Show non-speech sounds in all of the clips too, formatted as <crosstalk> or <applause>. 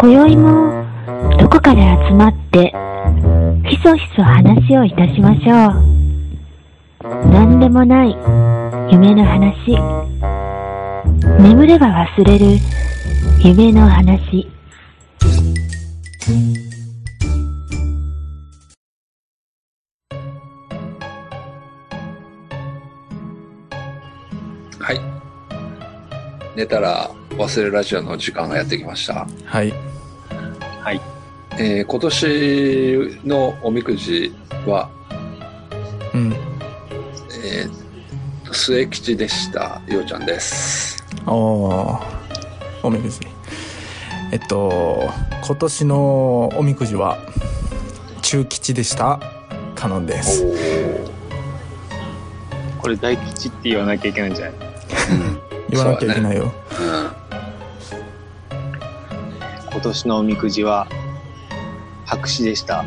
今宵もどこかで集まってひそひそ話をいたしましょう。何でもない夢の話。眠れば忘れる夢の話。はい。寝たら忘れるラジオの時間がやってきました。はい。はい。えー今年のおみくじは、うん。えー末吉でした。ようちゃんです。おーおみくじ。えっと、今年のおみくじは、中吉でした。カノンです。これ大吉って言わなきゃいけないんじゃない？言わなきゃいけないよ。うん。今年のおみくじは、白紙でした。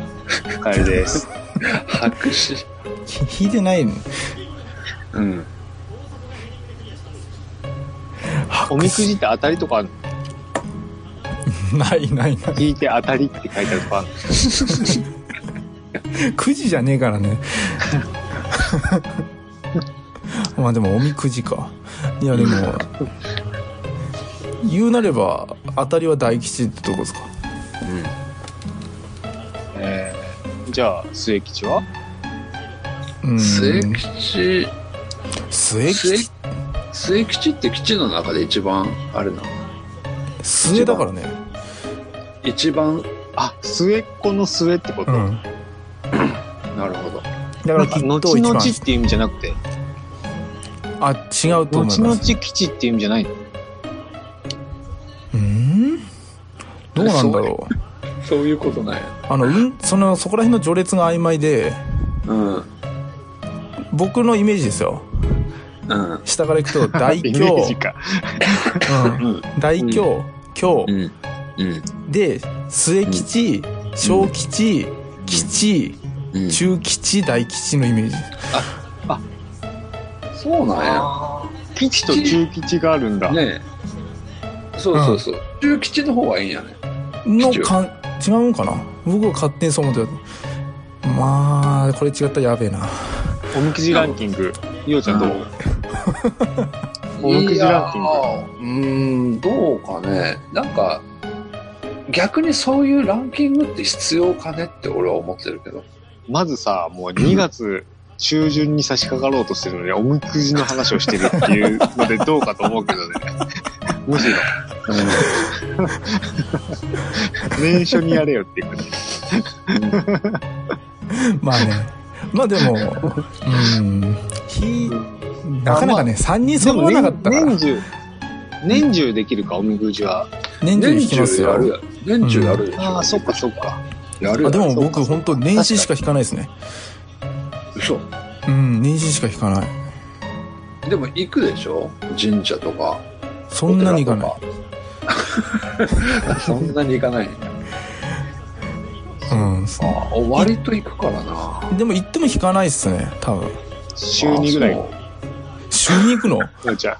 カエルです。<laughs> 白紙。引いてないの？うん。おみくじって当たりとかあるの？ないないない。引いて当たりって書いてあるとかあるの？<laughs> くじじゃねえからね。<laughs> まあでもおみくじか。いやでも、言うなれば当たりは大吉ってとこですか？えー、じゃあ、末吉は？うん末吉、末吉？末吉って基地の中で一番、あれなの？末だからね。一番、あ、末っ子の末ってこと、うん。<coughs> なるほど。だからきっと後々っていう意味じゃなくて、あ、違うと思います。後々吉っていう意味じゃないの？どうなんだろう。<laughs> そういうことなんや。あの、うん、その、そこら辺の序列が曖昧で、うん。僕のイメージですよ。うん。下から行くと、<laughs> 大凶。うん、うん。大凶、凶う、ん。うん。で、末吉、小吉、吉、うん。中吉、大吉のイメージ。そうなんや。吉と中吉があるんだ。ねえ。そうそうそう。中吉の方がいいんやね。吉のかん、違うんかな？僕は勝手にそう思ってた。まあ、これ違ったらやべえな。おみくじランキング、ようちゃんどう？おみくじランキングいやーうーん、どうかね。なんか、逆にそういうランキングって必要かねって俺は思ってるけど。まずさ、もう2月中旬に差し掛かろうとしてるのに、おみくじの話をしてるっていうのでどうかと思うけどね。<laughs> むしろ、年初にやれよっていうかね。まあね。まあでも、うん、ひ、なかなかね、3人揃わなかったから年、中、年中できるか、おみくじは。年中引きますよ年中やるでしょ。ああ、そっかそっか。あやるやでも僕本当年始しか引かないですね。嘘。うん、年始しか引かない。でも行くでしょ神社とか。そんなにいかない。い。<laughs> そんなに行かないんや。うん。あ割と行くからな。でも行っても引かないっすね、多分。週2ぐらい週に行くの？ようちゃん。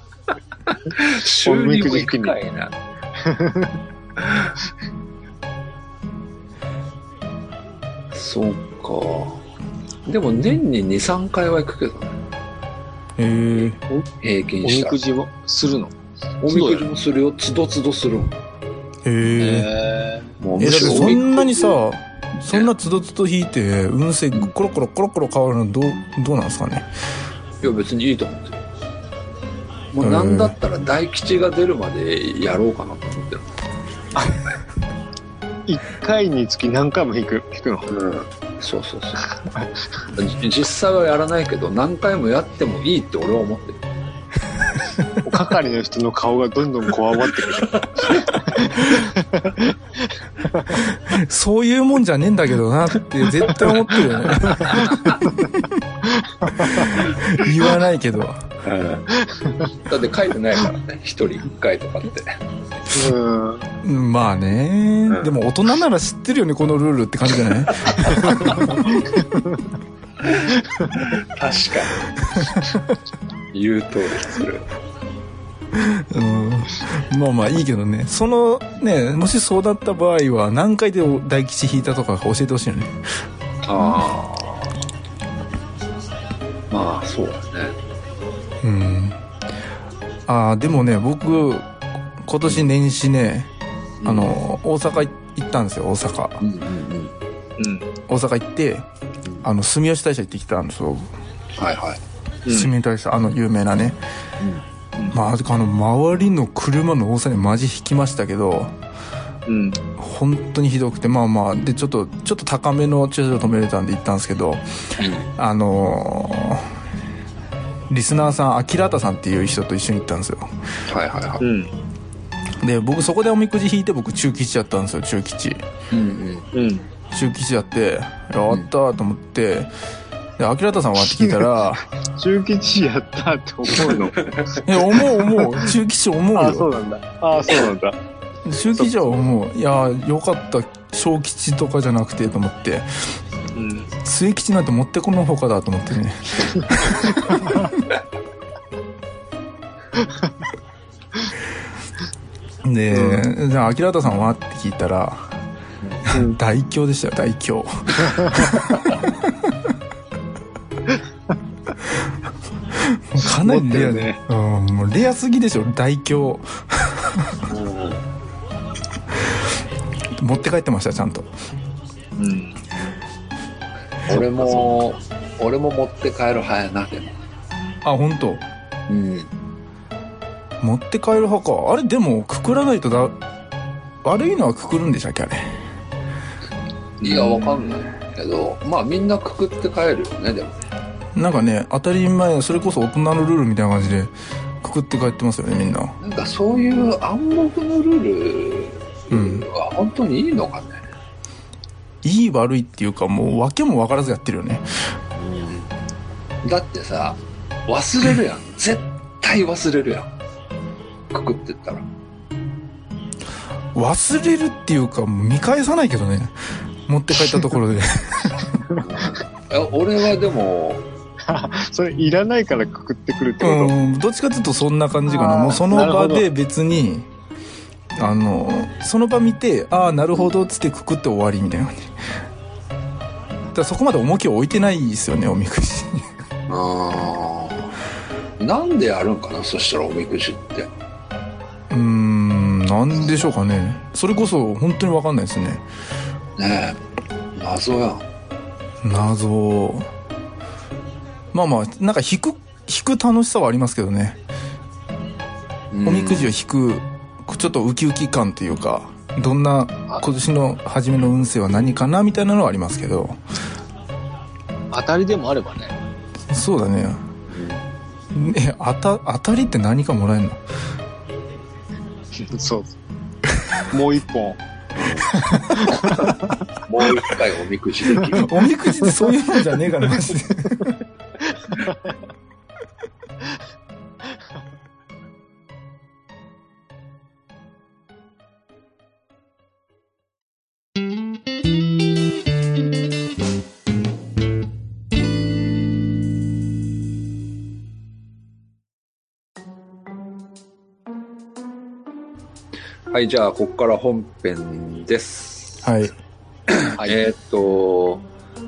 週にも行くかいな。<laughs> そうか。でも年に2、3回は行くけどね。へえ。平均したらおみく。じをするの？おみくじもするよ。つどつどする。へえ。もうむしろそんなにさ、そんなつどつど引いて、運勢コロコロコロコロ変わるのどう、どうなんですかね？いや別にいいと思ってる。もうなんだったら大吉が出るまでやろうかなと思ってる。ー。1回につき何回も引く、引くの？うん。そうそうそう。じ <laughs> 実際はやらないけど、何回もやってもいいって俺は思ってる。<laughs> 係の人の顔がどんどんこわばってくる。そういうもんじゃねえんだけどなって絶対思ってるよね。<laughs> 言わないけど。だって書いてないからね。一人一回とかって。うん。うんまあね、うんでも大人なら知ってるよね、このルールって感じじゃない？<laughs> 確かに。言う通りする。うん、まあまあいいけどねそのねもしそうだった場合は何回で大吉引いたとか教えてほしいよねああ。まあ、そうだね。うんああでもね僕今年年始ね、あの大阪行ったんですよ大阪うんうんうん。うん。大阪行ってあの住吉大社行ってきたんですよはいはい。うん住吉大社あの有名なね、まああの周りの車の多さにマジ引きましたけどうん。本当にひどくてまあまあでちょっとちょっと高めの駐車場止めれたんで行ったんですけどあのーリスナーさんアキラータさんっていう人と一緒に行ったんですよはいはいはい。うん。で僕そこでおみくじ引いて僕中吉やったんですよ中吉うんうん。うん。中吉やってやったーと思ってでアキラータさんはって聞いたら中吉やったって思うの。<laughs>「いや思う思う中吉思うああ、そうよなんだ。ああ、そうなんだ。中吉は思ういやよかった小吉とかじゃなくてと思ってうん。末吉なんて持ってこのほかだと思ってね <laughs> で、じゃあ、アキラータさんはって聞いたら、うん <laughs> 大凶でしたよ、大凶。かなりレアねうん、もうレアすぎでしょ、大凶。持って帰ってました、ちゃんと。うん。俺も、俺も持って帰る派やな、でも。あ、本当？うん。持って帰る派か。あれ、でも、くくらないとだ、悪いのはくくるんでしたっけ、あれ？いや、わかんないけど、まあみんなくくって帰るよね、でも。なんかね、当たり前、それこそ大人のルールみたいな感じで、くくって帰ってますよね、みんな。なんかそういう暗黙のルーうんルは本当にいいのかね？いい悪いっていうか、もう、訳も分からずやってるよね。だってさ、忘れるやん。<laughs> 絶対忘れるやん。くくってったら。忘れるっていうか、見返さないけどね。持って帰ったところで。<laughs> <laughs> 俺はでも、それいらないからくくってくるってこと、うん、どっちかっていうとそんな感じかな。もうその場で別に、あの、その場見て、ああ、なるほど、つってくくって終わりみたいな感じ。だからそこまで重きを置いてないですよね、おみくじに。あーなんでやるんかな、そしたらおみくじって。うーん、なんでしょうかね。それこそ本当にわかんないですね。ねえ。謎やん。謎。まあまあ、なんか引く、引く楽しさはありますけどね。おみくじを引く、ちょっとウキウキ感というか、どんな今年の初めの運勢は何かなみたいなのはありますけど、当たりでもあればね。そうだね。え、当た、当たりって何かもらえるの？<laughs> そう。もう一本。もう一回おみくじできる。おみくじってそういうもんじゃねえから、マジで。はい、じゃあ、ここから本編です。はい。はい。えーっと、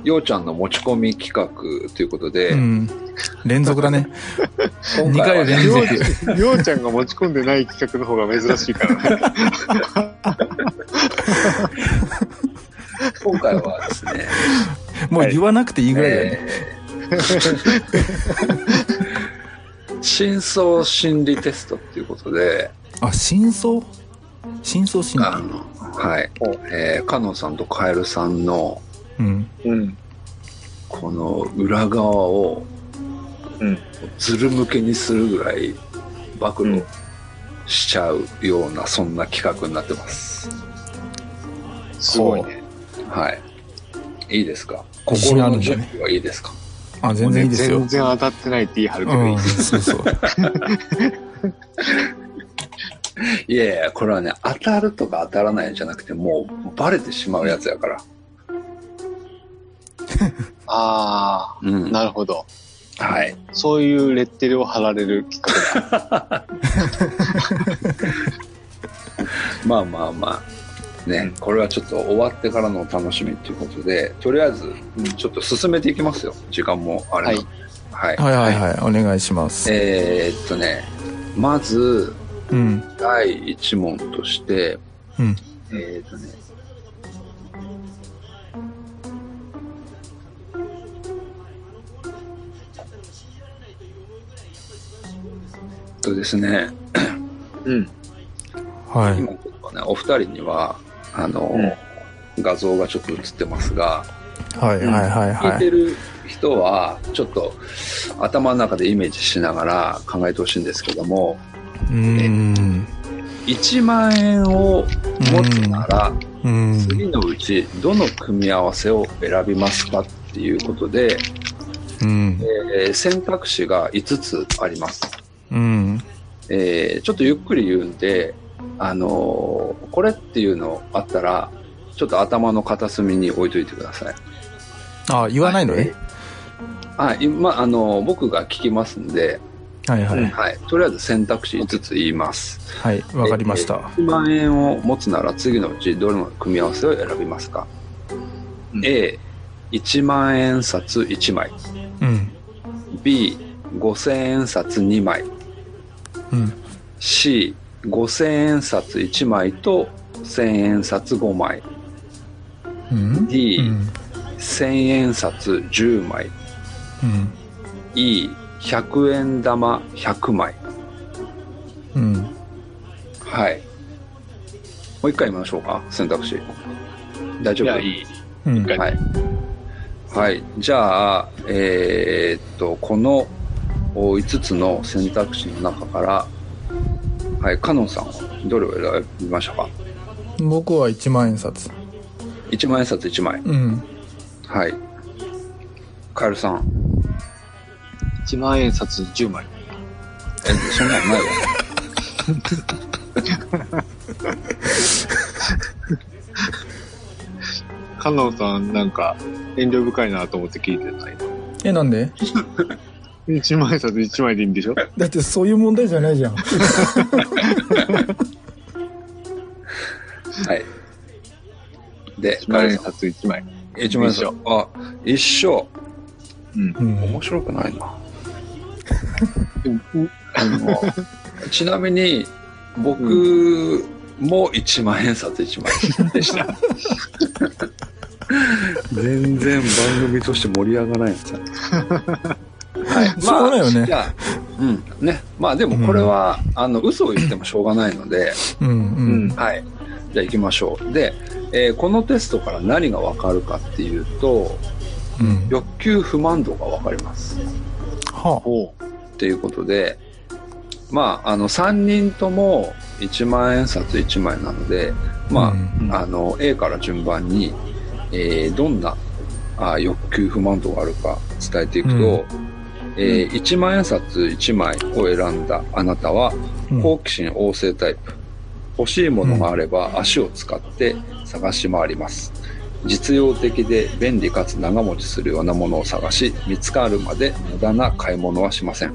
ようちゃんの持ち込み企画ということで、うん。連続だね。2今回は回連続。りょうちゃんが持ち込んでない企画の方が珍しいからね。今回はですね、もう言わなくていいぐらいだよね。えー <laughs> 深層心理テストっていうことで、あ、真相真相心あの、はい、えー、カノンさんとカエルさんの、理。うん。うん。この裏側を、うんずる向けにするぐらい暴露しちゃうような、そんな企画になってます。すごいね。はい。いいですか？心のあるんだね準備はいいですか？あ、全然いいですよ全。然当たってないって言い張るけどいいうん、そうそう。<laughs> いやいや、これはね、当たるとか当たらないんじゃなくて、もうバレてしまうやつやから。<laughs> あうんあ、。なるほど。はい。そういうレッテルを貼られるきっかけだ。<laughs> まあまあまあ。ね、これはちょっと終わってからのお楽しみということで、とりあえず、ちょっと進めていきますよ。時間もあれなんではい。はいはいはい、お願いします。えーっとね、まず、うん。第1問として、うん。えーっとね、とですね、うん。はい。今ちょっとね、お二人には、あの、画像がちょっと映ってますが、はいはいはい聞いはい。てる人は、ちょっと頭の中でイメージしながら考えてほしいんですけども、うーん。1万円を持つなら、うん。次のうちどの組み合わせを選びますかっていうことで、うん。えー選択肢が5つあります。うん。えーちょっとゆっくり言うんで、あのーこれっていうのあったら、ちょっと頭の片隅に置いといてください。あ、言わないのね。はい、今、あのー僕が聞きますんで、はいはい。はい、とりあえず選択肢5つ言います。はい、わかりました。1万円を持つなら次のうちどれの組み合わせを選びますか、うん ?A、1万円札1枚。うん。B、5000円札2枚。うん。C、5000円札1枚と1000円札5枚。うん。D うん。1000円札10枚。うん。E、100円玉100枚。うん。はい。もう一回言いましょうか、選択肢。大丈夫？いや、いい。うん。回はい。はい。じゃあ、えーっと、この5つの選択肢の中から、はい、カノンさんはどれを選びましたか？僕は1万円札。?1 万円札1枚。うん。はい。カエルさん。1万円札10枚。え、そんなのないわ。カノンさん、なんか、遠慮深いなと思って聞いてないの？え、なんで？1万円札1枚でいいんでしょ？だってそういう問題じゃないじゃん。はい。で、1万円。札1枚。1万円札一緒。あ、一緒。うん。うん。面白くないな。うんあのちなみに、僕も1万円札1枚でした。全然番組として盛り上がらないんですよ。はい。<laughs> しょうがないよねじゃあ、うん。ね。まあでもこれは、あの、嘘を言ってもしょうがないので、うん。ううんん。はい。じゃあ行きましょう。で、えーこのテストから何がわかるかっていうと、うん。欲求不満度がわかります。はおうっていうことで、まあ、あの、3人とも1万円札1枚なので、まうんあ、あの、A から順番に、えーどんなあ欲求不満度があるか伝えていくと、えー1万円札1枚を選んだあなたは、うん好奇心旺盛タイプ。欲しいものがあれば足を使って探し回ります。実用的で便利かつ長持ちするようなものを探し、見つかるまで無駄な買い物はしません。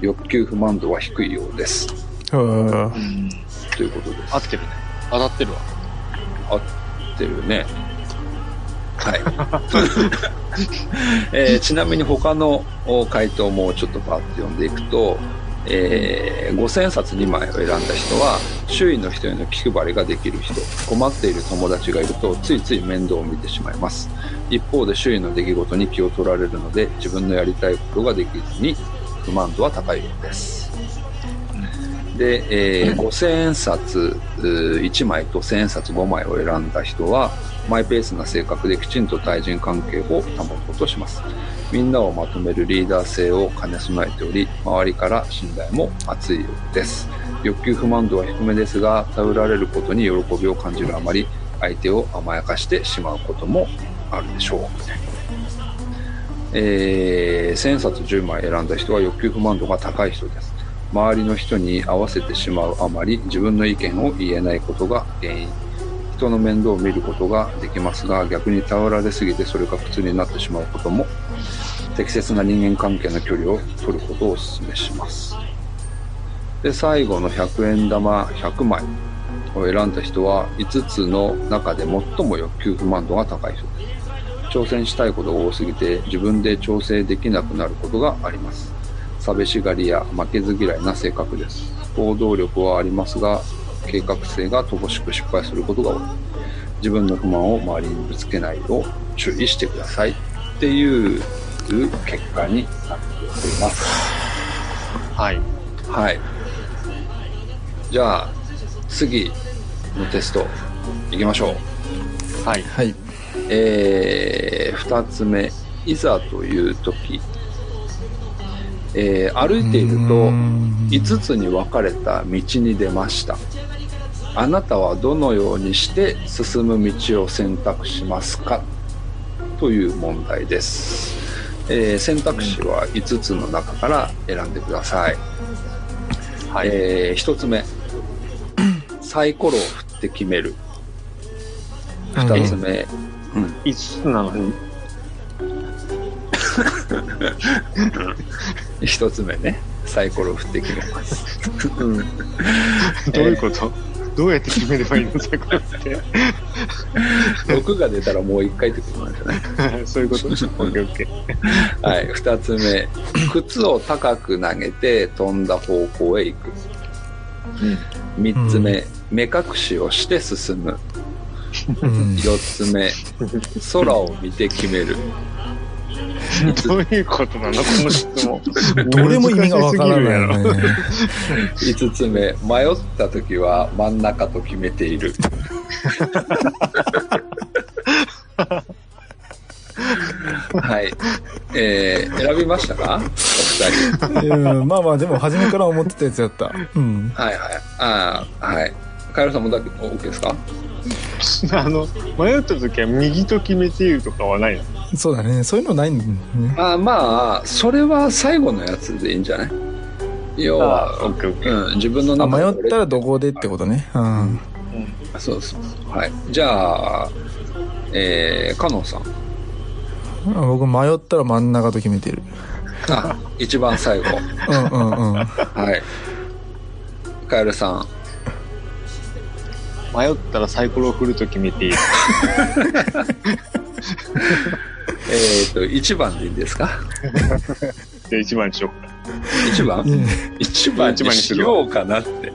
欲求不満度は低いようです。うん。ということです。合ってるね。当たってるわ。合ってるね。はい。<laughs> えーちなみに他のお回答もちょっとパーッと読んでいくと、えー、5000冊2枚を選んだ人は周囲の人への気配りができる人困っている友達がいるとついつい面倒を見てしまいます一方で周囲の出来事に気を取られるので自分のやりたいことができずに不満度は高いようです。で、えー5000円札1枚と1000円札5枚を選んだ人はマイペースな性格できちんと対人関係を保とうとします。みんなをまとめるリーダー性を兼ね備えており周りから信頼も厚いようです。欲求不満度は低めですが頼られることに喜びを感じるあまり相手を甘やかしてしまうこともあるでしょう。えー、1000円札10枚選んだ人は欲求不満度が高い人です。周りの人に合わせてしまうあまり自分の意見を言えないことが原因。人の面倒を見ることができますが逆に頼られすぎてそれが苦痛になってしまうことも適切な人間関係の距離を取ることをお勧めします。で最後の100円玉100枚を選んだ人は5つの中で最も欲求不満度が高い人です。挑戦したいことが多すぎて自分で調整できなくなることがあります。寂しがりや負けず嫌いな性格です。行動力はありますが計画性が乏しく失敗することが多い。自分の不満を周りにぶつけないよう注意してください。っていう結果になっております。はい。はい。じゃあ次のテストいきましょう。はい。はい。えー、2つ目いざという時、えー歩いていると5つに分かれた道に出ました。あなたはどのようにして進む道を選択しますか？という問題です、えー選択肢は5つの中から選んでください、はい。え1つ目。サイコロを振って決める。2つ目、うん、5つなのに、<laughs> 一つ目ね。サイコロを振って決めます。うん。どういうこと、どうやって決めればいいの？それこれって。6が出たらもう1回ってことなんじゃない？<laughs> そういうこと？オッケーオッケー。はい。2つ目。靴を高く投げて飛んだ方向へ行く。3つ目、目隠しをして進む。うん4つ目。空を見て決める。どういうことなの？この質問。<laughs> どれも意味がわからないね。<laughs> 5つ目。迷った時は真ん中と決めている。<laughs> はい、えー、選びましたか？お二人。うん。まあまあ、でも初めから思ってたやつやった。うん。はいはい。ああはい。カエルさんもだけ OK ですか？<laughs> あの、迷った時は右と決めているとかはないの？そうだね。そういうのないんだね。あまあそれは最後のやつでいいんじゃない？要はオッケーオッケー。うん、自分のあ中迷ったらどこでってことね。うん。そうそうはいじゃあえー、カノンさんあ僕迷ったら真ん中と決めてる。あ一番最後うんうんうん。はいカエルさん迷ったらサイコロを振ると決めている。<laughs> えっ、と1番でいいですか？じゃあ1番にしよう。か。1番？うん。1番にしようかなって。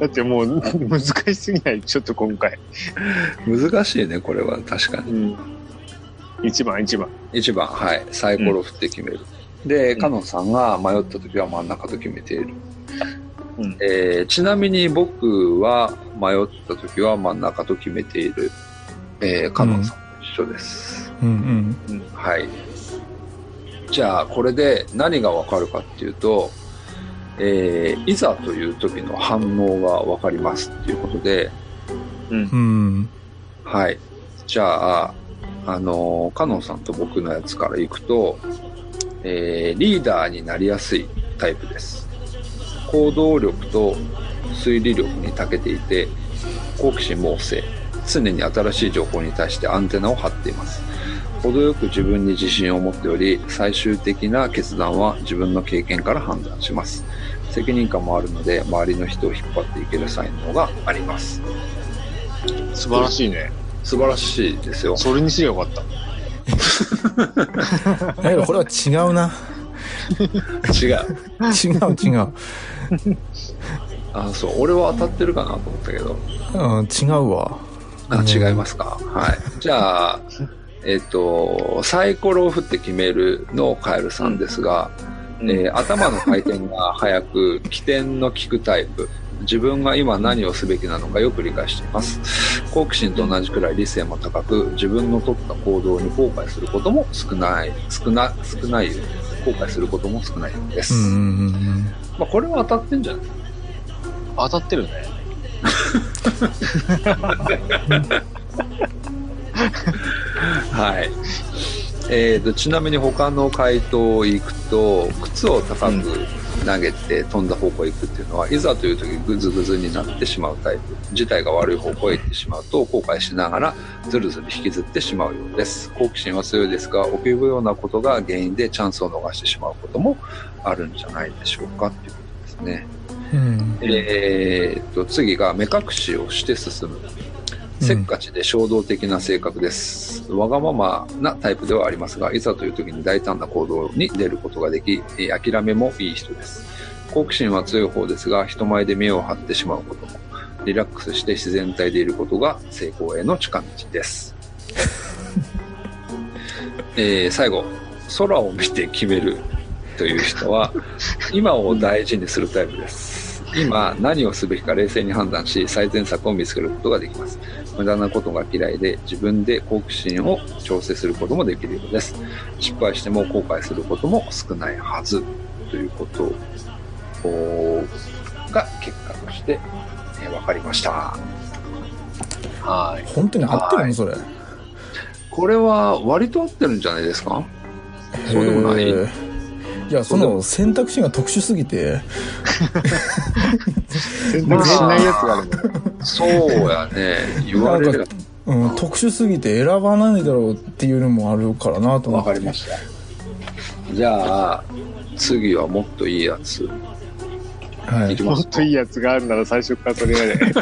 だってもう難しすぎない？ちょっと今回。難しいねこれは。確かに。うん。1番、1番。1番。はい。サイコロ振って決める、でカノンさんが迷った時は真ん中と決めている、うん。えーちなみに僕は迷った時は真ん中と決めている、えー、カノンさんと一緒です、うん。はい。じゃあこれで何がわかるかっていうと、えーいざという時の反応がわかりますっていうことでうん。うん。はい。じゃああのカノンさんと僕のやつからいくと、えーリーダーになりやすいタイプです行動力と推理力に長けていて好奇心旺盛常に新しい情報に対してアンテナを張っています程よく自分に自信を持っており最終的な決断は自分の経験から判断します責任感もあるので周りの人を引っ張っていける才能があります素晴らしいね。素晴らしいですよそれにすればよかった。だけどこれは違うな。違う違う <laughs> 違う。<laughs> あそう俺は当たってるかなと思ったけど。うん、違うわ。あうん。違いますか。はい。じゃあ <laughs> えっ、とサイコロを振って決めるのカエルさんですが、うん。えー頭の回転が速く起点の利くタイプ。自分が今何をすべきなのかよく理解しています。好奇心と同じくらい理性も高く自分の取った行動に後悔することも少ない少な少ない後悔することも少ないです、うんうんうんまあ、これは当たってんじゃない当たってるね。はい。えー、とちなみに他の回答いくと靴を高くうん投げて飛んだ方向へ行くっていうのはいざという時グズグズになってしまうタイプ。自体が悪い方向へ行ってしまうと後悔しながらずるずる引きずってしまうようです。好奇心は強いですが臆病ようなことが原因でチャンスを逃してしまうこともあるんじゃないでしょうかっていうことですね。うん。えーっと次が目隠しをして進むせっかちで衝動的な性格です、わがままなタイプではありますがいざという時に大胆な行動に出ることができえー諦めもいい人です。好奇心は強い方ですが人前で目を張ってしまうこともリラックスして自然体でいることが成功への近道です、<laughs> えー最後空を見て決めるという人は今を大事にするタイプです。今何をすべきか冷静に判断し最善策を見つけることができます無駄なことが嫌いで自分で好奇心を調整することもできるようです。失敗しても後悔することも少ないはずということが結果として、えー分かりました。はい。本当に合ってるの？それ。これは割と合ってるんじゃないですか？そうでもないいや、その選択肢が特殊すぎて、選択しないやつがあるの。そうやね言われるうん、特殊すぎて選ばないだろうっていうのもあるからなと思って。わかりましたじゃあ次はもっといいやつはいもっといいやつがあるなら最初からそれやれ。<laughs>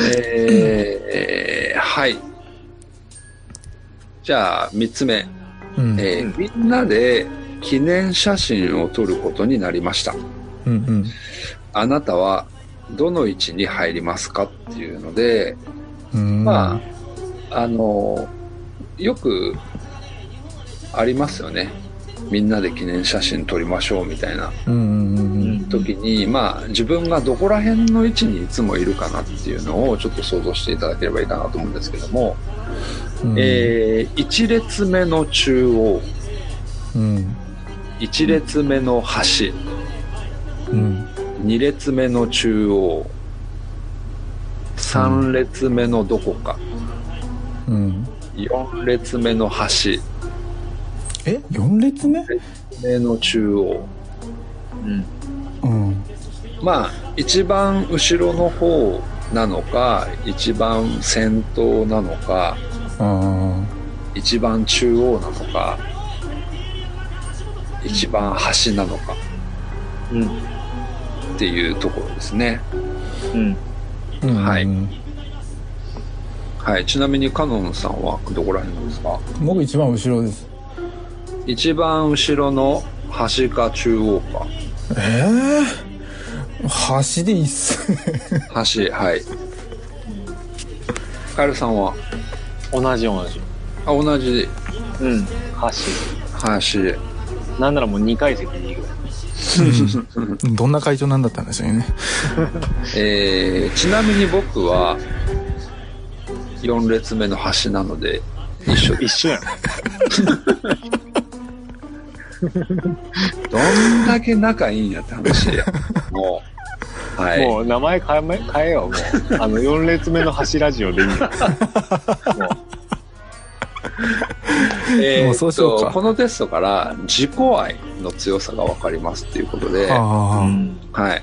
えー、はい。じゃあ、3つ目。うん。えーみんなで記念写真を撮ることになりました。うんうん。あなたはどの位置に入りますかっていうので、うんまあ、あの、よくありますよね。みんなで記念写真撮りましょうみたいなうんうんうん時に、まあ、自分がどこら辺の位置にいつもいるかなっていうのをちょっと想像していただければいいかなと思うんですけども、うん。えー、1列目の中央うん。1列目の端うん。2列目の中央3列目のどこかうん。4列目の端え ?4 列目？目の中央うん。まあ一番後ろの方なのか一番先頭なのかあ一番中央なのか一番端なのかうん。っていうところですねうん。あ。うんはいはいちなみにカノンさんはどこら辺ですか？僕一番後ろです。一番後ろの端か中央かええ端でいいっす。端はいカエルさんは同じ同じ。あ同じうん。箸。端なんならもう2階席でいいぐらい。<laughs> どんな会長なんだったんですよね。<laughs> えーちなみに僕は4列目の端なので一緒です一緒やん。<laughs> <laughs> どんだけ仲いいんやって話やもうはいもう名前変えめ、変えよう、もう。あの、4列目の橋ラジオでいいんだよ。もうえーもうそうしようこのテストから自己愛の強さが分かりますっていうことで、あはい。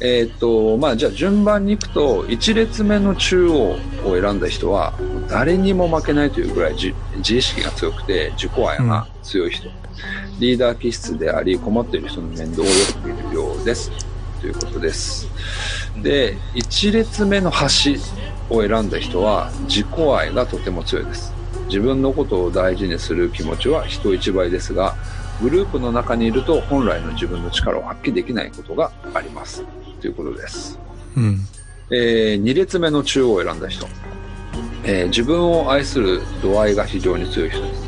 えっ、と、まあ、じゃあ順番に行くと、1列目の中央を選んだ人は、誰にも負けないというぐらい自自意識が強くて、自己愛が強い人。リーダー気質であり、困っている人の面倒をよく見るようです。ということです。で、1列目の端を選んだ人は、自己愛がとても強いです。自分のことを大事にする気持ちは人一倍ですが、グループの中にいると本来の自分の力を発揮できないことがあります。ということです。あ。うん。え2列目の中央を選んだ人、えー自分を愛する度合いが非常に強い人です。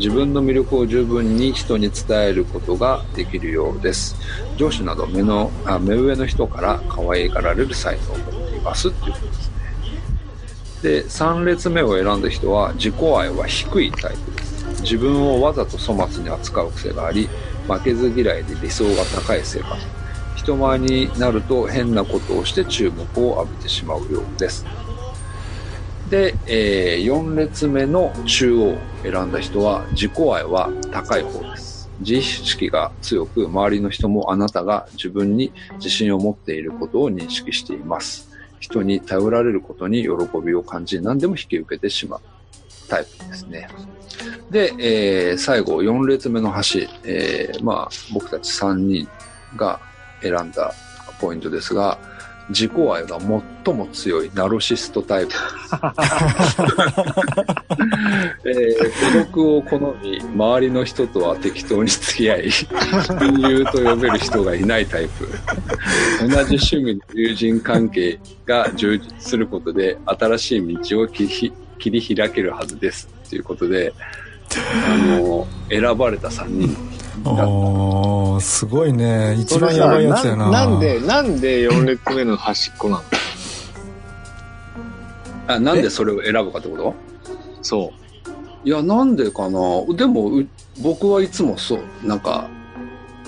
自分の魅力を十分に人に伝えることができるようです。上司など目のあ目上の人から可愛がられる才能を持っていますということですね。で、3列目を選んだ人は自己愛は低いタイプです。自分をわざと粗末に扱う癖があり、負けず嫌いで理想が高い性格。人前になると変なことをして注目を浴びてしまうようです。で、えー4列目の中央を選んだ人は自己愛は高い方です。自意識が強く、周りの人もあなたが自分に自信を持っていることを認識しています。人に頼られることに喜びを感じ、何でも引き受けてしまうタイプですね。で、えー最後、4列目の橋、えーまあ、僕たち3人が選んだポイントですが、自己愛が最も強いナルシストタイプ。<laughs> えー孤独を好み、周りの人とは適当に付き合い、親友と呼べる人がいないタイプ。同じ趣味の友人関係が充実することで、新しい道を切り切り開けるはずです。ということで、あの、選ばれた3人。ああ、すごいね。一番やばいやつやな。ななんで、なんで4列目の端っこなの？あなんでそれを選ぶかってこと？そいや、なんでかな？でも、う僕はいつもそう、なんか、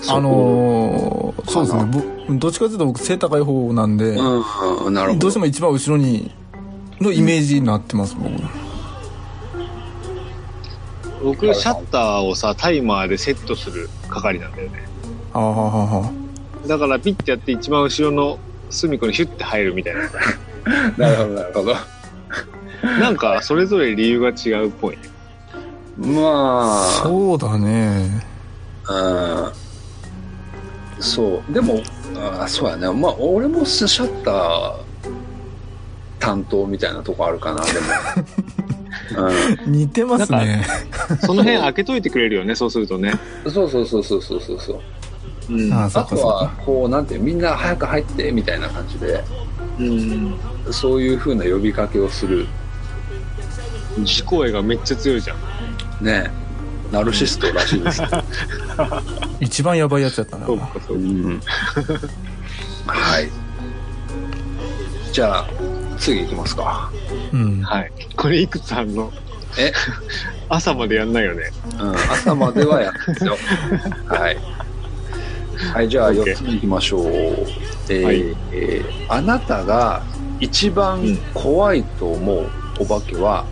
あのーそうですね。ぼどっちかというと僕背高い方なんで、うん、なるほど。どうしても一番後ろに、のイメージになってます、僕。う。僕、シャッターをさ、タイマーでセットする係なんだよね。ああ、はあはあ。だからピッてやって一番後ろの隅っこにヒュッて入るみたいな。<laughs> なるほど、なるほど。なんか、それぞれ理由が違うっぽいね。まあ、そうだね。うんそう。でも、あそうやね。まあ、俺もシャッター担当みたいなとこあるかな、でも。<laughs> 似てますね。その辺開けといてくれるよね、そうするとね。うん、そうそうそうそうそうそうそう。うん。ああ、そあとはか。、こう、なんて、みんな早く入って、みたいな感じで、うん。そういう風な呼びかけをする。自己愛がめっちゃ強いじゃん。ね。ナルシストらしいですね。<laughs> 一番やばいやつやったな。そうか、そうか。うんはい。じゃあ、次行きますか。うん。はい。これいくつあんの？え？<laughs> 朝までやんないよね。うん、朝まではやるんですよ。<laughs> はい。はい、じゃあ OK 4つ目行きましょう。えーはいえーあなたが一番怖いと思うお化けは、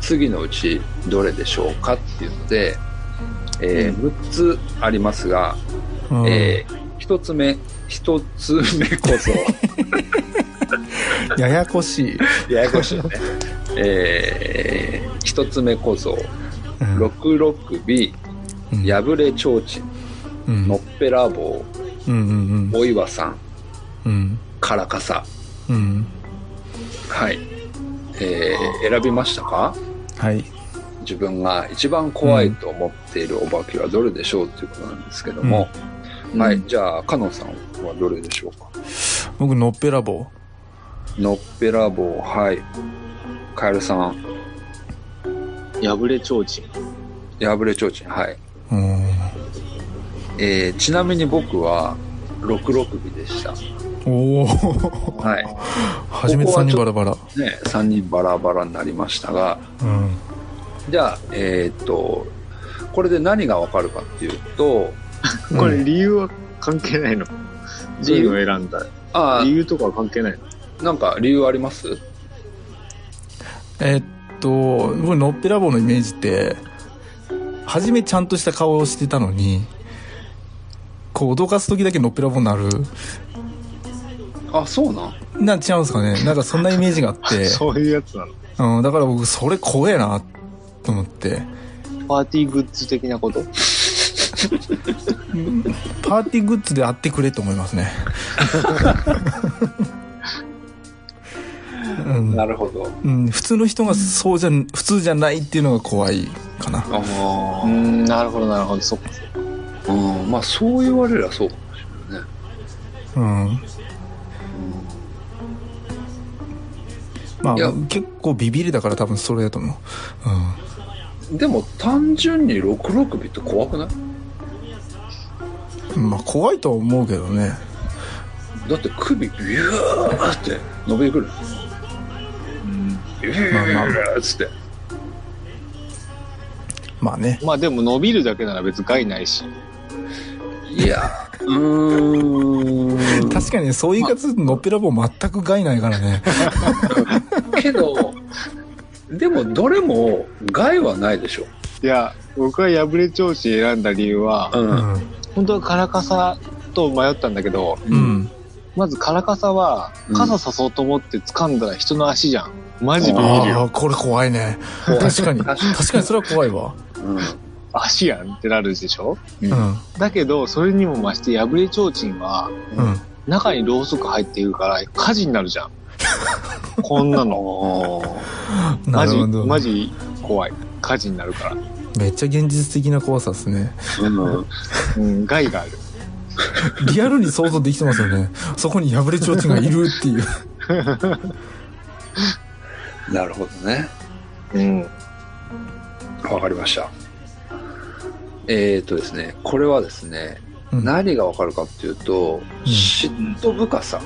次のうちどれでしょうかっていうので、えー6つありますが、うんえ1つ目、1つ目こそ、<laughs> <laughs> ややこしい。ややこしいよね。<laughs> えー、1つ目こそ、うん66尾、うん破れちょうちん、うんのっぺらぼう、うんうんお岩さん、うん。からかさ。うん。はい。えー選びましたか？はい。自分が一番怖いと思っているお化けはどれでしょうということなんですけども。はい。じゃあ、かのさんはどれでしょうか？僕、のっぺらぼのっぺらぼう、はい。カエルさん、破れちょうちん。破れちょうちん、はい。う。うん。えーちなみに僕は、66尾でした。おお。はい。初めて3人バラバラ。ね、3人バラバラになりましたが、うん。じゃあ、えーっと、これで何がわかるかっていうと、<laughs> これ理由は関係ないの？理由？G の選んだ。あ理由とかは関係ないの？あ、なんか理由あります？えっと、僕、のっぺらぼうのイメージって、初めちゃんとした顔をしてたのに、こう、脅かす時だけのっぺらぼうになる。あ、そうなん？なん違うんですかねなんかそんなイメージがあって、<laughs> そういうやつなの。うん、だから僕、それ怖えな、と思って。パーティーグッズ的なこと？<laughs> パーティーグッズであってくれと思いますね。<laughs> うんなるほど。うん、普通の人がそうじゃん、普通じゃないっていうのが怖いかな。あうーん、なるほど、なるほど。そっか。あ、うん、まあそう言われりゃそうかもしれないね。うん。まいやあ、結構ビビりだから多分それだと思う。でも単純に66尾って怖くない？うん。まあ、怖いとは思うけどね。だって首ビューって伸びてくる。つって。まあね。まあでも伸びるだけなら別に害ないし。いや、うーん。確かにね、そういう言い方するとのっぺらぼう全く害ないからね。けど、でもどれも害はないでしょ。いや、僕が破れ調子選んだ理由は、う。うんん。本当はカラカサと迷ったんだけど、うん。まずカラカサは、傘さそうと思って掴んだら人の足じゃん。マジビビるあよ。あ、これ怖いね。確かに。確かにそれは怖いわ。うん。足やんってなるでしょ？うん。だけど、それにも増して破れ提灯は、うん。中にろうそく入っているから火事になるじゃん。<laughs> こんなの。マジ、なるほど。マジ怖い。火事になるから。めっちゃ現実的な怖さですね。うん。うん、害がある。リアルに想像できてますよね。そこに破れちょうちんがいるっていう。<laughs> なるほどね。うん。わかりました。えーとですね、これはですね、うん何がわかるかっていうと、嫉妬深さ。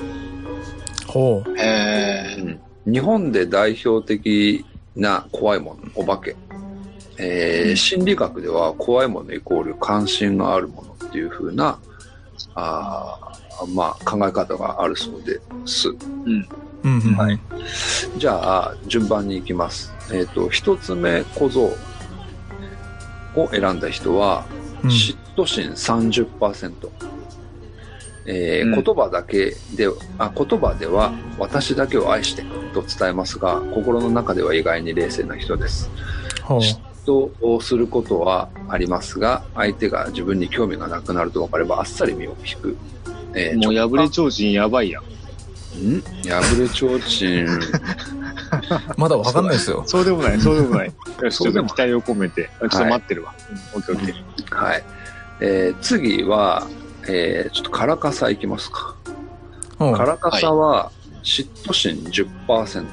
ほへえ。日本で代表的な怖いもの、お化け。えー心理学では怖いものイコール関心があるものっていう風な、あーまあ、考え方があるそうです。う。うんうん。はい。じゃあ、順番に行きます。えっ、と、一つ目小僧を選んだ人は、うん嫉妬心30%。えーうん言葉だけであ言葉では私だけを愛してと伝えますが心の中では意外に冷静な人です。嫉妬をすることはありますが相手が自分に興味がなくなると分かればあっさり身を引く、えーもうちょ破れ提灯やばいやん。ん？破れちょうちん <laughs> まだわかんないですよ。そうでもない、そうでもない。よし、ちょっと期待を込めて。あちょっと待ってるわ。うんオッケーオッケー。はい、えー次は、えーちょっとカラカサいきますかカ。ラカサは嫉妬心10%、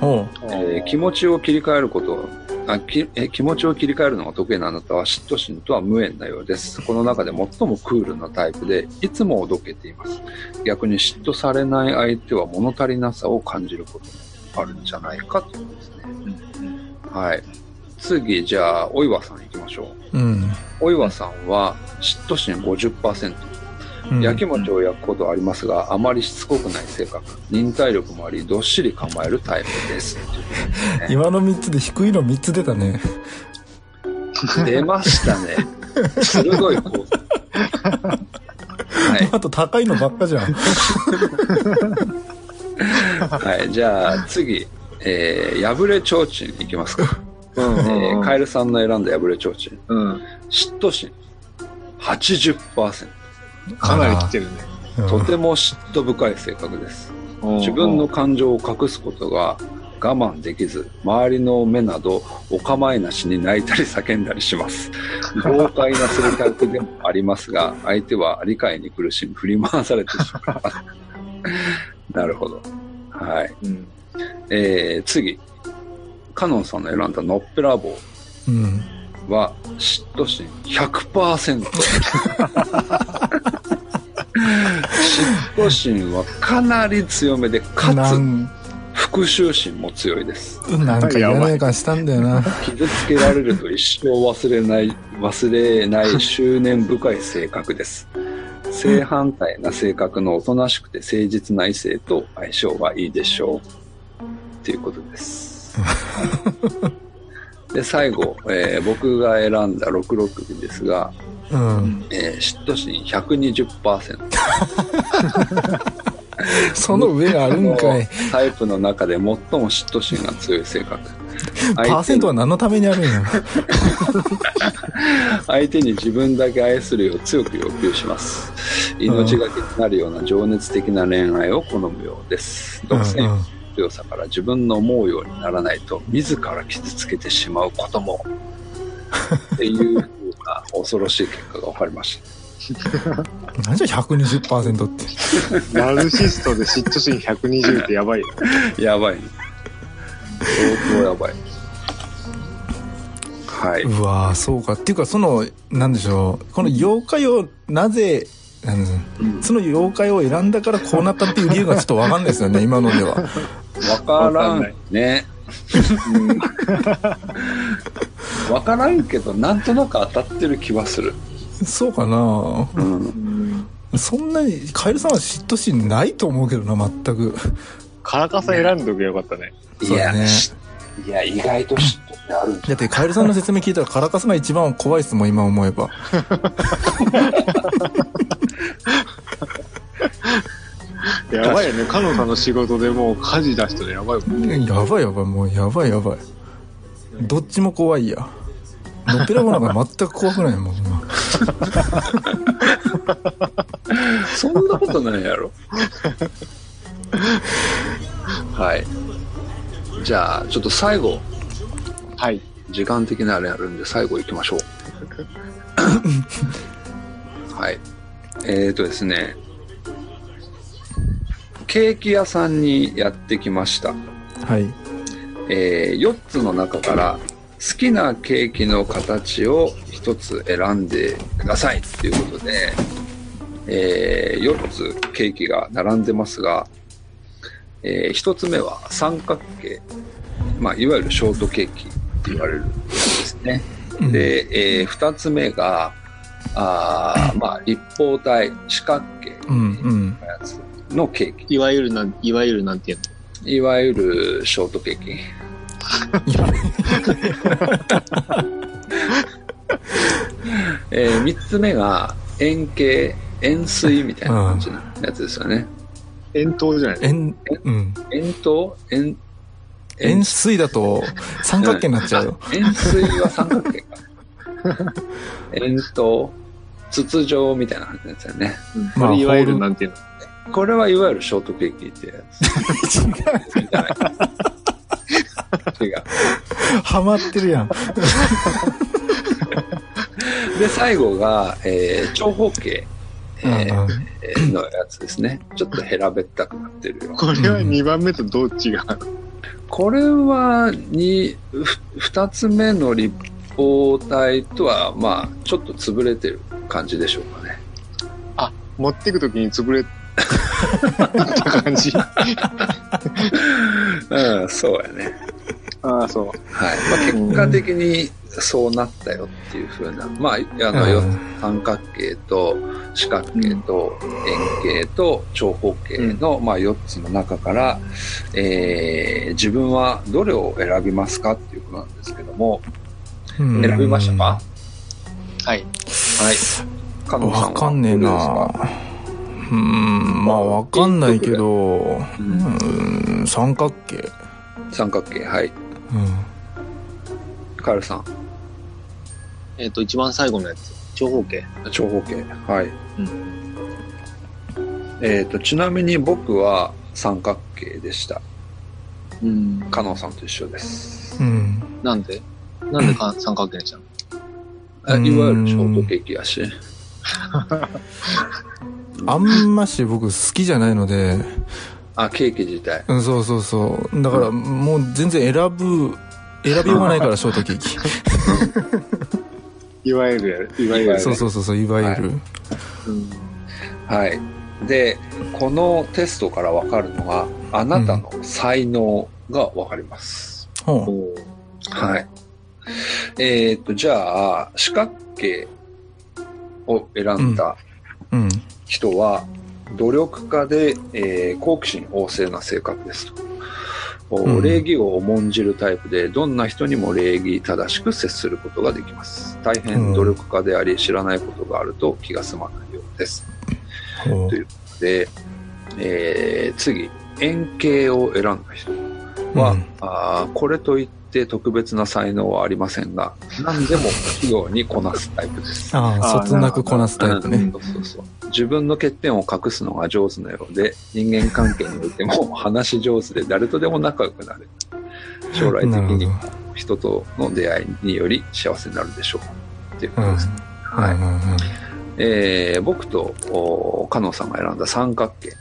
ほえー気持ちを切り替えることあきえー気持ちを切り替えるのが得意なあなたは嫉妬心とは無縁なようです。この中で最もクールなタイプでいつもおどけています。逆に嫉妬されない相手は物足りなさを感じることもあるんじゃないかということですね。はい。次じゃあお岩さん行きましょう。う。うん。お岩さんは嫉妬心50%うん焼き餅を焼くことはありますが、あまりしつこくない性格。忍耐力もありどっしり構えるタイプです。<laughs> 今の3つで低いの3つ出たね。出ましたね。鋭い構図 <laughs> はい、あと高いのばっかじゃん。<laughs> はい、じゃあ次、えー、破れちょうちんいきますか、うんえーカエルさんの選んだ破れちょうちん。うん。嫉妬心。80%かなり来てるね。うん。とても嫉妬深い性格です。うん。自分の感情を隠すことが我慢できず周りの目などお構いなしに泣いたり叫んだりします。<laughs> 豪快な性格でもありますが相手は理解に苦しみ振り回されてしまいます。<laughs> なるほど。はい。うん。えー、次。カノンさんの選んだのっぺらぼう。ん。うは嫉妬心100% <laughs> 嫉妬心はかなり強めでかつ復讐心も強いです。なんか嫌な予感したんだよな。傷つけられると一生忘れない <laughs> 忘れない執念深い性格です。正反対な性格のおとなしくて誠実な異性と相性がいいでしょう。っていうことです。<laughs> で最後、えー僕が選んだ66ですが、うん。えー嫉妬心120%その上があるんかい。タイプの中で最も嫉妬心が強い性格。パーセントは何のためにあるんや。<laughs> 相手に自分だけ愛するよう強く要求します。命がけになるような情熱的な恋愛を好むようです。独占強さから自分の思うようにならないと自ら傷つけてしまうことも。っていうな恐ろしい結果が分かりましなん <laughs> じゃ120%って。ナルシストで嫉妬心120ってやばいやばいね相当やばいはいうわーそうか。っていうか、その、なんでしょう。この妖怪をなぜ、その妖怪を選んだからこうなったっていう理由がちょっとわかんないですよね、今のでは。分からんね分からんけどなんとなく当たってる気はする。そうかな。うん。そんなに、カエルさんは嫉妬心ないと思うけどな、全く。カラカサ選んどけばよかったね。いや、ね。しいや、意外と嫉妬ある。んじだってカエルさんの説明聞いたらカラカスが一番怖いっすもん今思えば <laughs> やばいよね。カノンさんの仕事でもう火事出したらやばいもん。やばいやばいもうやばいやばいどっちも怖いやのっぺらぼうなんか全く怖くないもん今そんなことないやろ。はい。じゃあ、ちょっと最後、はい。時間的なあれあるんで、最後行きましょう。はい。えーとですね、ケーキ屋さんにやってきました。はい。え4つの中から好きなケーキの形を1つ選んでくださいということで、え4つケーキが並んでますが、え1つ目は三角形、まあ、いわゆるショートケーキって言われるやつですね。うん。で、え2つ目が、あーまあ、立方体、四角形うんうんのケーキ。いわゆるなん、いわゆるなんていうの？いわゆるショートケーキ。<laughs> えー、3つ目が円形円錐みたいな感じのやつですよね。円筒じゃない？円うん円筒？円円錐だと三角形になっちゃうよあ <laughs> 円錐は三角形か。<laughs> 円筒筒状みたいな感じのやつだよね。うんまあこれいわゆホールるなんていうの？これはいわゆるショートケーキってやつ。<laughs> 違う。違う。ハマってるやん <laughs> で、最後が、えー長方形、えーうんうんえーのやつですね。ちょっと平べったくなってるようなこれは2番目とどう違うのこれはにふ二つ目の立方体とはまあちょっと潰れてる感じでしょうかねあ、持っていくときに潰れ <laughs> た感じ。うんそうやね。ああ、そう。はい、まあ、結果的にそうなったよっていうふうなまああの、ようん。三角形と四角形と円形と長方形の、まあ、4つの中から、えー自分はどれを選びますかっていうことなんですけども。うん。選びましたか、はい。はい。加納さんはわかんねえな。どれですか？うんまあわかんないけどうん。うん三角形。三角形はい。うん。カエルさん。えっ、と、一番最後のやつ。長方形。長方形はい、うん。えっ、とちなみに僕は三角形でした。うん。加納さんと一緒です。うん。なんで？なんでか三角形にしたの？うん。あいわゆるショートケーキやし <laughs> あんまし僕好きじゃないので。あケーキ自体。うんそうそうそう。だからもう全然選ぶ選びようがないからショートケーキいわゆる、いわゆる。そうそうそうそういわゆる、うん。はい。でこのテストから分かるのがあなたの才能が分かります、ほうおー。はい。えっ、とじゃあ四角形を選んだうん人は努力家で、えー好奇心旺盛な性格ですと。おうん。礼儀を重んじるタイプでどんな人にも礼儀正しく接することができます。大変努力家であり知らないことがあると気が済まないようです。ほう。というで、えー次円形を選んだ人は、うん。あーこれといって特別な才能はありませんが何でも器用にこなすタイプです。ああそつなくこなすタイプね。うんそうそう自分の欠点を隠すのが上手なようで人間関係においても話し上手で誰とでも仲良くなれる。将来的にど。人との出会いにより幸せになるでしょう。っていうことです、はいうん。うんうんえー僕とお加納さんが選んだ三角形、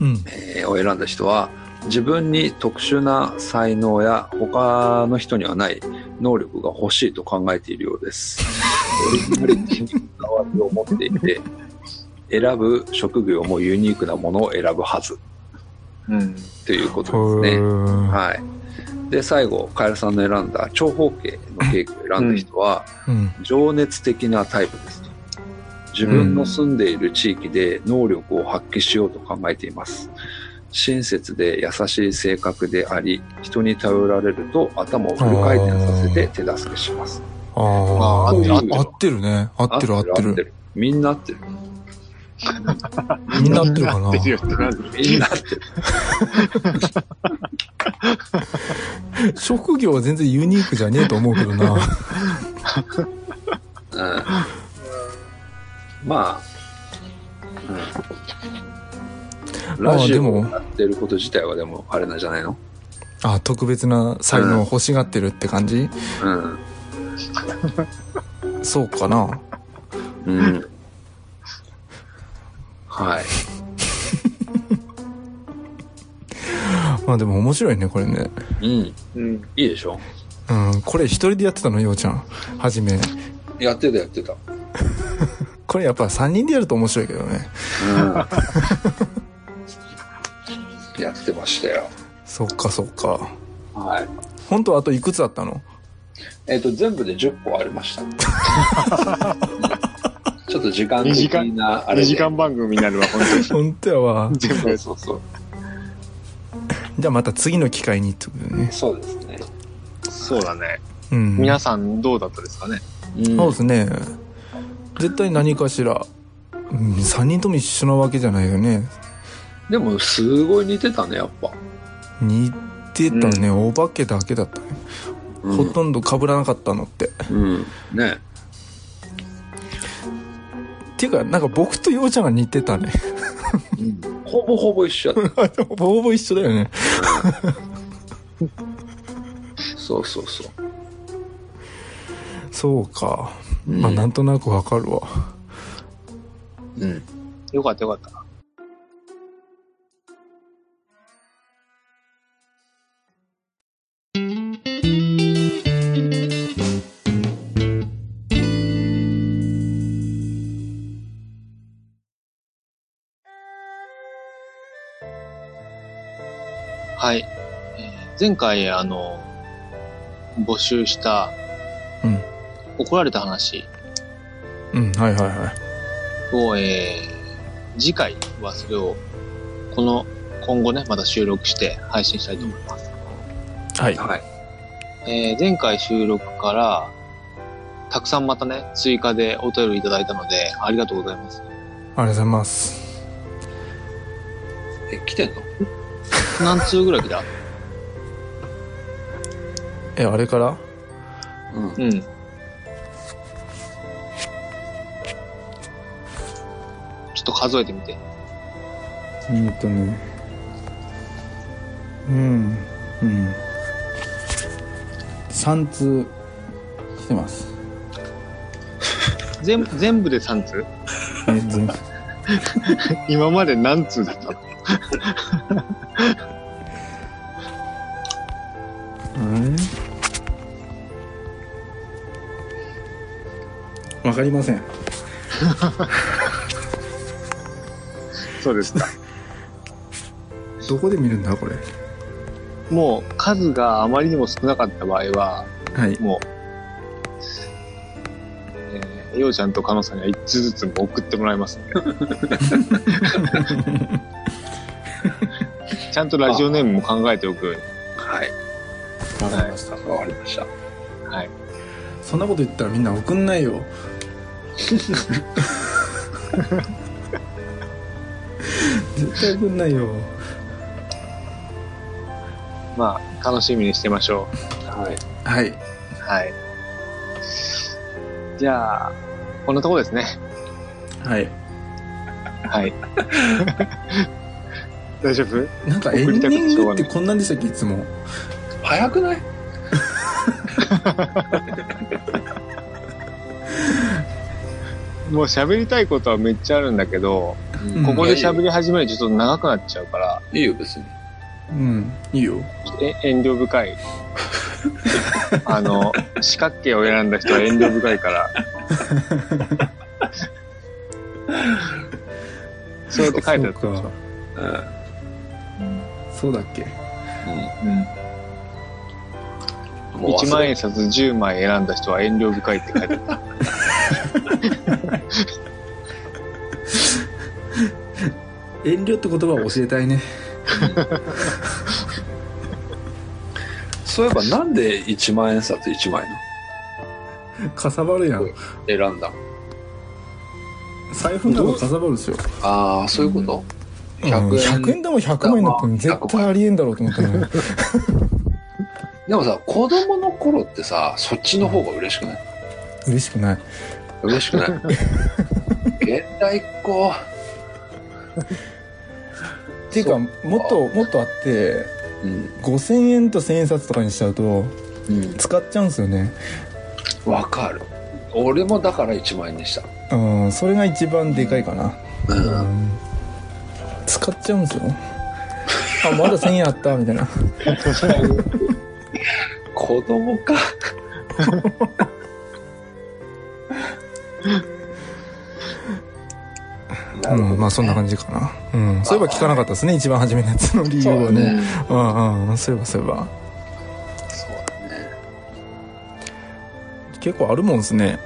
うん。えーを選んだ人は自分に特殊な才能や他の人にはない能力が欲しいと考えているようです。オリジナリティにこだわりを持っていて、選ぶ職業もユニークなものを選ぶはずうん。ということですね。ははい。で、最後、カエルさんの選んだ長方形のケーキを選んだ人は、いうん情熱的なタイプですと。自分の住んでいる地域で能力を発揮しようと考えています。親切で優しい性格であり、人に頼られると頭をフル回転させて手助けします。ああ、合合ってるね。合ってる合ってる。みんな合ってる。みんな合ってるかな？みんな合ってる。<laughs> 職業は全然ユニークじゃねえと思うけどな。うんまあ、うん。ラジオでもをやってること自体はでもあれなんじゃないの？あ特別な才能を欲しがってるって感じ、うん。そうかな。うん。はい。<laughs> まあでも面白いね、これね。うん。うん。いいでしょ？うん、これ一人でやってたの、ようちゃん。はじめ。やってたやってた。<laughs> これやっぱ三人でやると面白いけどね。うん。やってましたよ。そっかそっか。はい。本当はあといくつあったの？えっ、と、全部で10個ありました。<laughs> ちょっと時間的な、あ2れで。時間番組になるわ、本当に。本当やわ。全部そうそう。じゃあまた次の機会にってことでね。そうですね。そうだね。うん。皆さんどうだったですかね？うんそうですね。絶対何かしら。うん、3人とも一緒なわけじゃないよね。でも、すごい似てたね、やっぱ。似てたね、お化けだけだったね。うんほとんど被らなかったのって。うん。ね。っていうか、なんか僕とようちゃんが似てたね。ほぼほぼ一緒やった。<laughs> ほぼほぼ一緒だよね。そうそうそう。そうか。うんまあなんとなくわかるわ。うん。よかったよかった。はい。えー前回、あの、募集したうん。怒られた話うん、はいはいはい。を、えー次回はそれを、この、今後ね、また収録して配信したいと思います。はい。はい。えー前回収録から、たくさんまたね、追加でお便りいただいたので、ありがとうございます。ありがとうございます。え、来てんの？何通ぐらい来た？え、あれから？うん。うん。ちょっと数えてみて。うんとね。うん。うん。3通来てます。全部、全部で3通？え、全 <laughs> 今まで何通だったの？かりません。<laughs> そうですか。<laughs> どこで見るんだ、これ？もう、数があまりにも少なかった場合は、はい。もう、えー、ようちゃんとかのさんには1通ずつも送ってもらいますんで。<laughs> ちゃんとラジオネームも考えておくように。はい。わかりました。わかりました。はい。そんなこと言ったらみんな送んないよ。絶対送んないよ。まあ、楽しみにしてましょはい。はい。う。はい。じゃあ、こんなとこですね。はい。はい。<laughs> 大丈夫？なんかエンディングってこんなんでしたっけ、いつも。早くない？<laughs> もう喋りたいことはめっちゃあるんだけど、うんここで喋り始めるとちょっと長くなっちゃうから、いいよ、別に。うん。いいよ。え遠慮深い。<laughs> あの、四角形を選んだ人は遠慮深いから。<laughs> そうやって書いてあったでしょ。うん。そうだっけ。うん。1万円札10枚選んだ人は遠慮深いって書いてあった。遠慮って言葉を教えたいね。そういえばなんで1万円札1枚かさばるやん。の選んだ財布の中かさばるですよ。ああ、そういうこと、うん100円100円玉100枚になったの絶対ありえんだろうと思った。でもさ、子供の頃ってさ、そっちの方が嬉しくない？嬉しくない。嬉しくない <laughs> 現代っ子。っ <laughs> ていうか、もっと、もっとあって、うん。5000円と1000円札とかにしちゃうと、うん。使っちゃうんですよね。わかる。俺もだから1万円にした。うん、それが一番でかいかな。う。うんん。使っちゃうんですよ。あ、まだ1000円あった、みたいな。<laughs> 子供か。うん、まあそんな感じかな。うん。そういえば聞かなかったですね、一番初めのやつの理由はね。うんうん、そういえばそういえば。そうだね。結構あるもんですね。ん？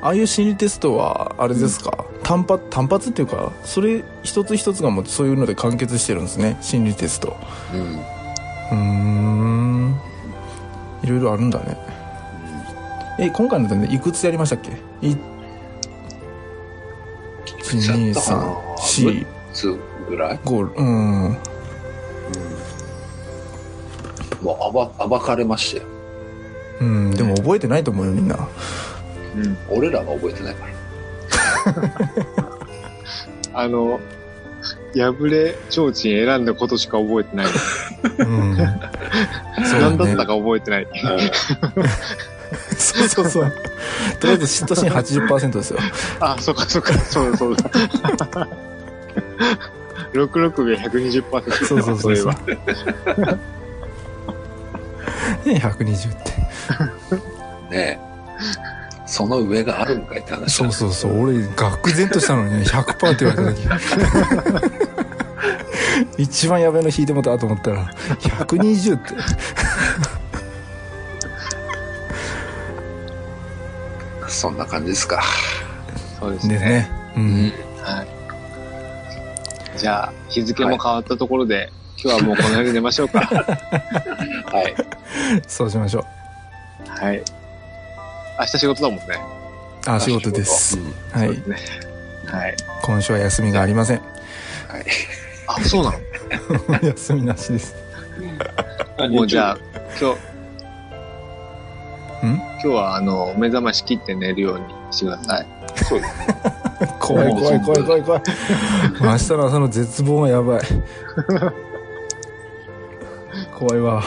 ああいう心理テストは、あれですか、単発、単発っていうか、それ一つ一つがもうそういうので完結してるんですね、心理テスト。うん。うーん。いろいろあるんだね。え、今回のでね、いくつやりましたっけ？い、1、2、3、4、つぐらい？5、うん。もう暴暴かれましたよ。うん、でも覚えてないと思うよ、みんな。うん。俺らが覚えてないから。<laughs> あの、破れ提灯選んだことしか覚えてない。うん。<laughs> 何だねったか覚えてない。<laughs> そうそうそう。<laughs> とりあえず嫉妬心80%ですよ。あ、そうかそうか、そうだそうだ。66秒120%。そうそうそうそう。ね120って。<laughs> ねえ。その上があるんかいって話。そうそうそう。俺、愕然としたのにね、100%って言われた時。<laughs> 一番やべえの引いてもたと思ったら、120って。そんな感じですか。そうですね。でね。うん。はい。じゃあ、日付も変わったところで、今日はもうこの辺で寝ましょうか。<laughs> はい。そうしましょう。はい。明日仕事だもんね。あ、仕事ですう。んはい。ね。はい。今週は休みがありません。はい。あ、そうなの？<laughs> 休みなしです。<laughs> もうじゃあ、今日、ん今日はあの、目覚まし切って寝るようにしてください。そうです怖い怖い怖い怖い怖い。明日の朝の絶望がやばい。怖いわ。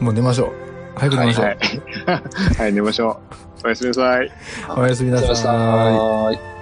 もう寝ましょう。早く寝ましょう。はい。はい、寝ましょう。おやすみなさい。おやすみな。さい。